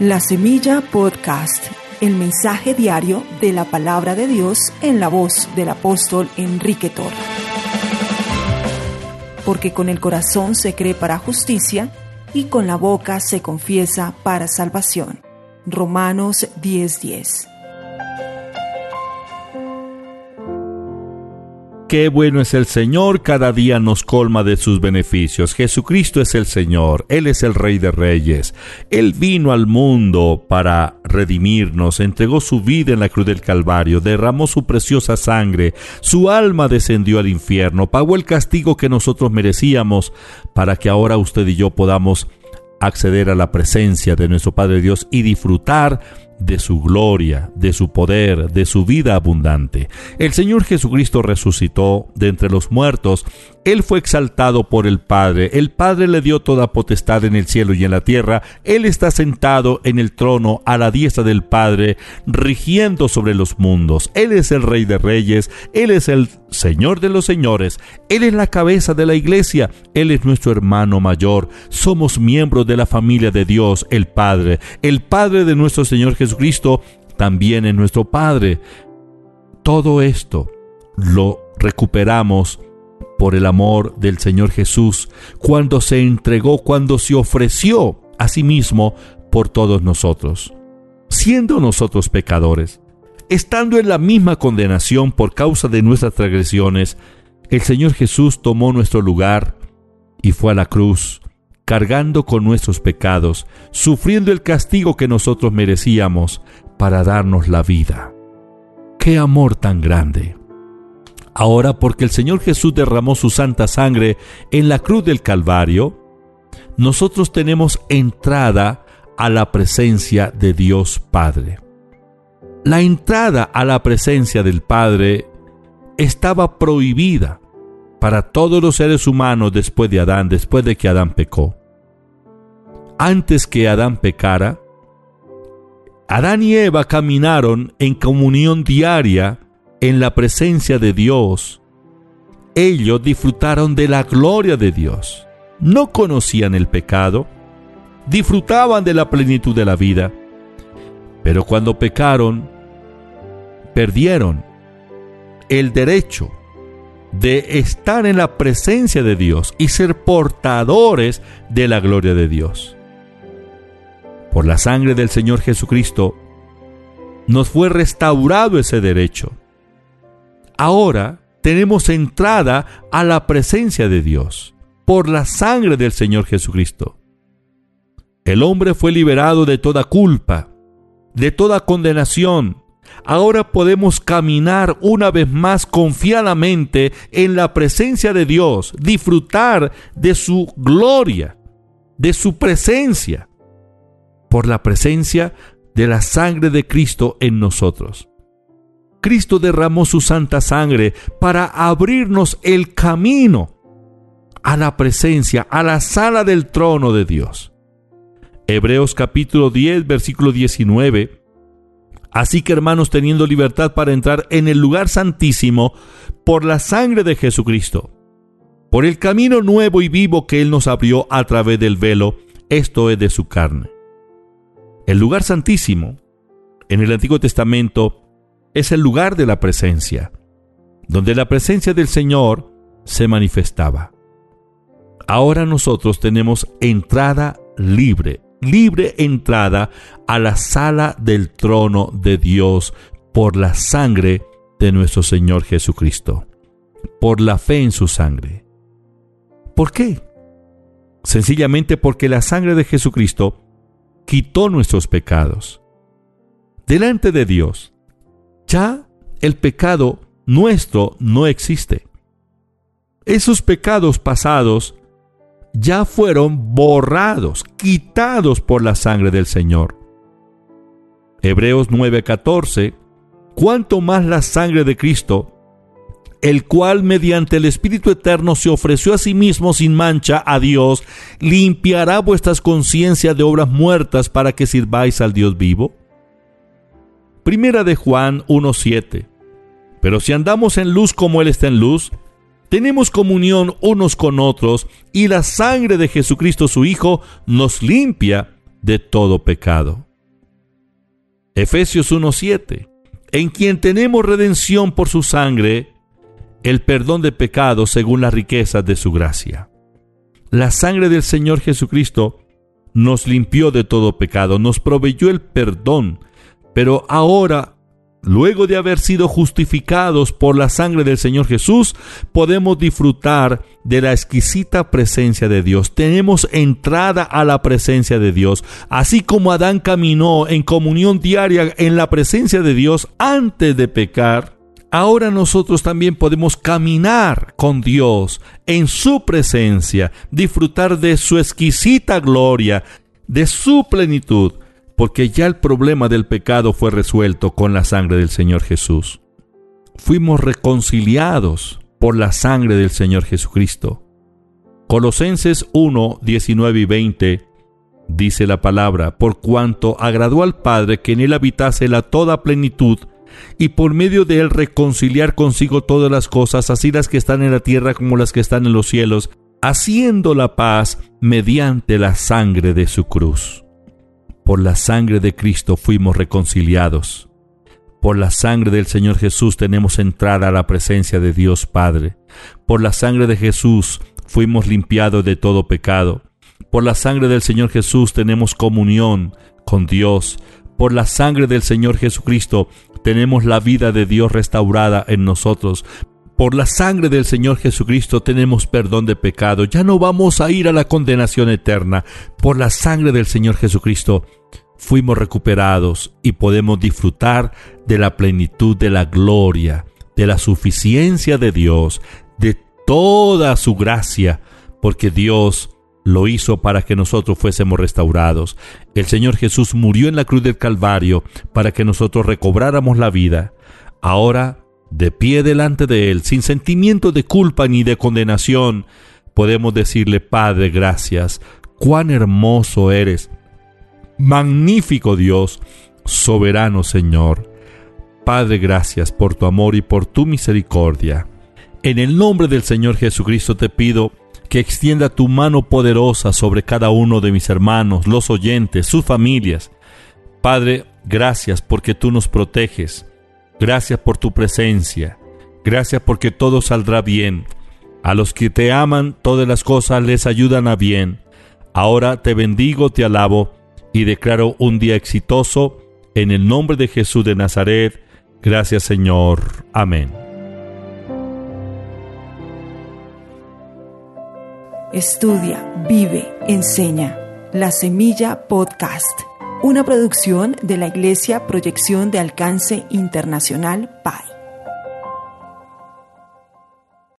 La Semilla Podcast, el mensaje diario de la palabra de Dios en la voz del apóstol Enrique Torre. Porque con el corazón se cree para justicia y con la boca se confiesa para salvación. Romanos 10:10 Qué bueno es el Señor, cada día nos colma de sus beneficios. Jesucristo es el Señor, Él es el Rey de Reyes. Él vino al mundo para redimirnos, entregó su vida en la cruz del Calvario, derramó su preciosa sangre, su alma descendió al infierno, pagó el castigo que nosotros merecíamos para que ahora usted y yo podamos acceder a la presencia de nuestro Padre Dios y disfrutar de su gloria, de su poder, de su vida abundante. El Señor Jesucristo resucitó de entre los muertos, Él fue exaltado por el Padre, el Padre le dio toda potestad en el cielo y en la tierra, Él está sentado en el trono a la diestra del Padre, rigiendo sobre los mundos, Él es el Rey de Reyes, Él es el Señor de los Señores, Él es la cabeza de la iglesia, Él es nuestro hermano mayor, somos miembros de la familia de Dios, el Padre, el Padre de nuestro Señor Jesucristo, Jesucristo también es nuestro Padre. Todo esto lo recuperamos por el amor del Señor Jesús, cuando se entregó, cuando se ofreció a sí mismo por todos nosotros, siendo nosotros pecadores, estando en la misma condenación por causa de nuestras transgresiones, el Señor Jesús tomó nuestro lugar y fue a la cruz cargando con nuestros pecados, sufriendo el castigo que nosotros merecíamos para darnos la vida. ¡Qué amor tan grande! Ahora, porque el Señor Jesús derramó su santa sangre en la cruz del Calvario, nosotros tenemos entrada a la presencia de Dios Padre. La entrada a la presencia del Padre estaba prohibida para todos los seres humanos después de Adán, después de que Adán pecó antes que Adán pecara, Adán y Eva caminaron en comunión diaria en la presencia de Dios. Ellos disfrutaron de la gloria de Dios. No conocían el pecado, disfrutaban de la plenitud de la vida. Pero cuando pecaron, perdieron el derecho de estar en la presencia de Dios y ser portadores de la gloria de Dios por la sangre del Señor Jesucristo, nos fue restaurado ese derecho. Ahora tenemos entrada a la presencia de Dios por la sangre del Señor Jesucristo. El hombre fue liberado de toda culpa, de toda condenación. Ahora podemos caminar una vez más confiadamente en la presencia de Dios, disfrutar de su gloria, de su presencia por la presencia de la sangre de Cristo en nosotros. Cristo derramó su santa sangre para abrirnos el camino a la presencia, a la sala del trono de Dios. Hebreos capítulo 10, versículo 19. Así que hermanos, teniendo libertad para entrar en el lugar santísimo por la sangre de Jesucristo, por el camino nuevo y vivo que Él nos abrió a través del velo, esto es de su carne. El lugar santísimo en el Antiguo Testamento es el lugar de la presencia, donde la presencia del Señor se manifestaba. Ahora nosotros tenemos entrada libre, libre entrada a la sala del trono de Dios por la sangre de nuestro Señor Jesucristo, por la fe en su sangre. ¿Por qué? Sencillamente porque la sangre de Jesucristo quitó nuestros pecados. Delante de Dios, ya el pecado nuestro no existe. Esos pecados pasados ya fueron borrados, quitados por la sangre del Señor. Hebreos 9:14, cuanto más la sangre de Cristo, el cual mediante el Espíritu Eterno se ofreció a sí mismo sin mancha a Dios, limpiará vuestras conciencias de obras muertas para que sirváis al Dios vivo? Primera de Juan 1.7 Pero si andamos en luz como Él está en luz, tenemos comunión unos con otros y la sangre de Jesucristo su Hijo nos limpia de todo pecado. Efesios 1.7, en quien tenemos redención por su sangre, el perdón de pecados según las riquezas de su gracia. La sangre del Señor Jesucristo nos limpió de todo pecado, nos proveyó el perdón, pero ahora Luego de haber sido justificados por la sangre del Señor Jesús, podemos disfrutar de la exquisita presencia de Dios. Tenemos entrada a la presencia de Dios. Así como Adán caminó en comunión diaria en la presencia de Dios antes de pecar, ahora nosotros también podemos caminar con Dios en su presencia, disfrutar de su exquisita gloria, de su plenitud porque ya el problema del pecado fue resuelto con la sangre del Señor Jesús. Fuimos reconciliados por la sangre del Señor Jesucristo. Colosenses 1, 19 y 20 dice la palabra, por cuanto agradó al Padre que en él habitase la toda plenitud, y por medio de él reconciliar consigo todas las cosas, así las que están en la tierra como las que están en los cielos, haciendo la paz mediante la sangre de su cruz. Por la sangre de Cristo fuimos reconciliados. Por la sangre del Señor Jesús tenemos entrada a la presencia de Dios Padre. Por la sangre de Jesús fuimos limpiados de todo pecado. Por la sangre del Señor Jesús tenemos comunión con Dios. Por la sangre del Señor Jesucristo tenemos la vida de Dios restaurada en nosotros. Por la sangre del Señor Jesucristo tenemos perdón de pecado. Ya no vamos a ir a la condenación eterna. Por la sangre del Señor Jesucristo fuimos recuperados y podemos disfrutar de la plenitud de la gloria, de la suficiencia de Dios, de toda su gracia, porque Dios lo hizo para que nosotros fuésemos restaurados. El Señor Jesús murió en la cruz del Calvario para que nosotros recobráramos la vida. Ahora de pie delante de Él, sin sentimiento de culpa ni de condenación, podemos decirle, Padre, gracias, cuán hermoso eres, magnífico Dios, soberano Señor. Padre, gracias por tu amor y por tu misericordia. En el nombre del Señor Jesucristo te pido que extienda tu mano poderosa sobre cada uno de mis hermanos, los oyentes, sus familias. Padre, gracias porque tú nos proteges Gracias por tu presencia. Gracias porque todo saldrá bien. A los que te aman, todas las cosas les ayudan a bien. Ahora te bendigo, te alabo y declaro un día exitoso en el nombre de Jesús de Nazaret. Gracias Señor. Amén. Estudia, vive, enseña. La Semilla Podcast una producción de la Iglesia Proyección de Alcance Internacional PAI.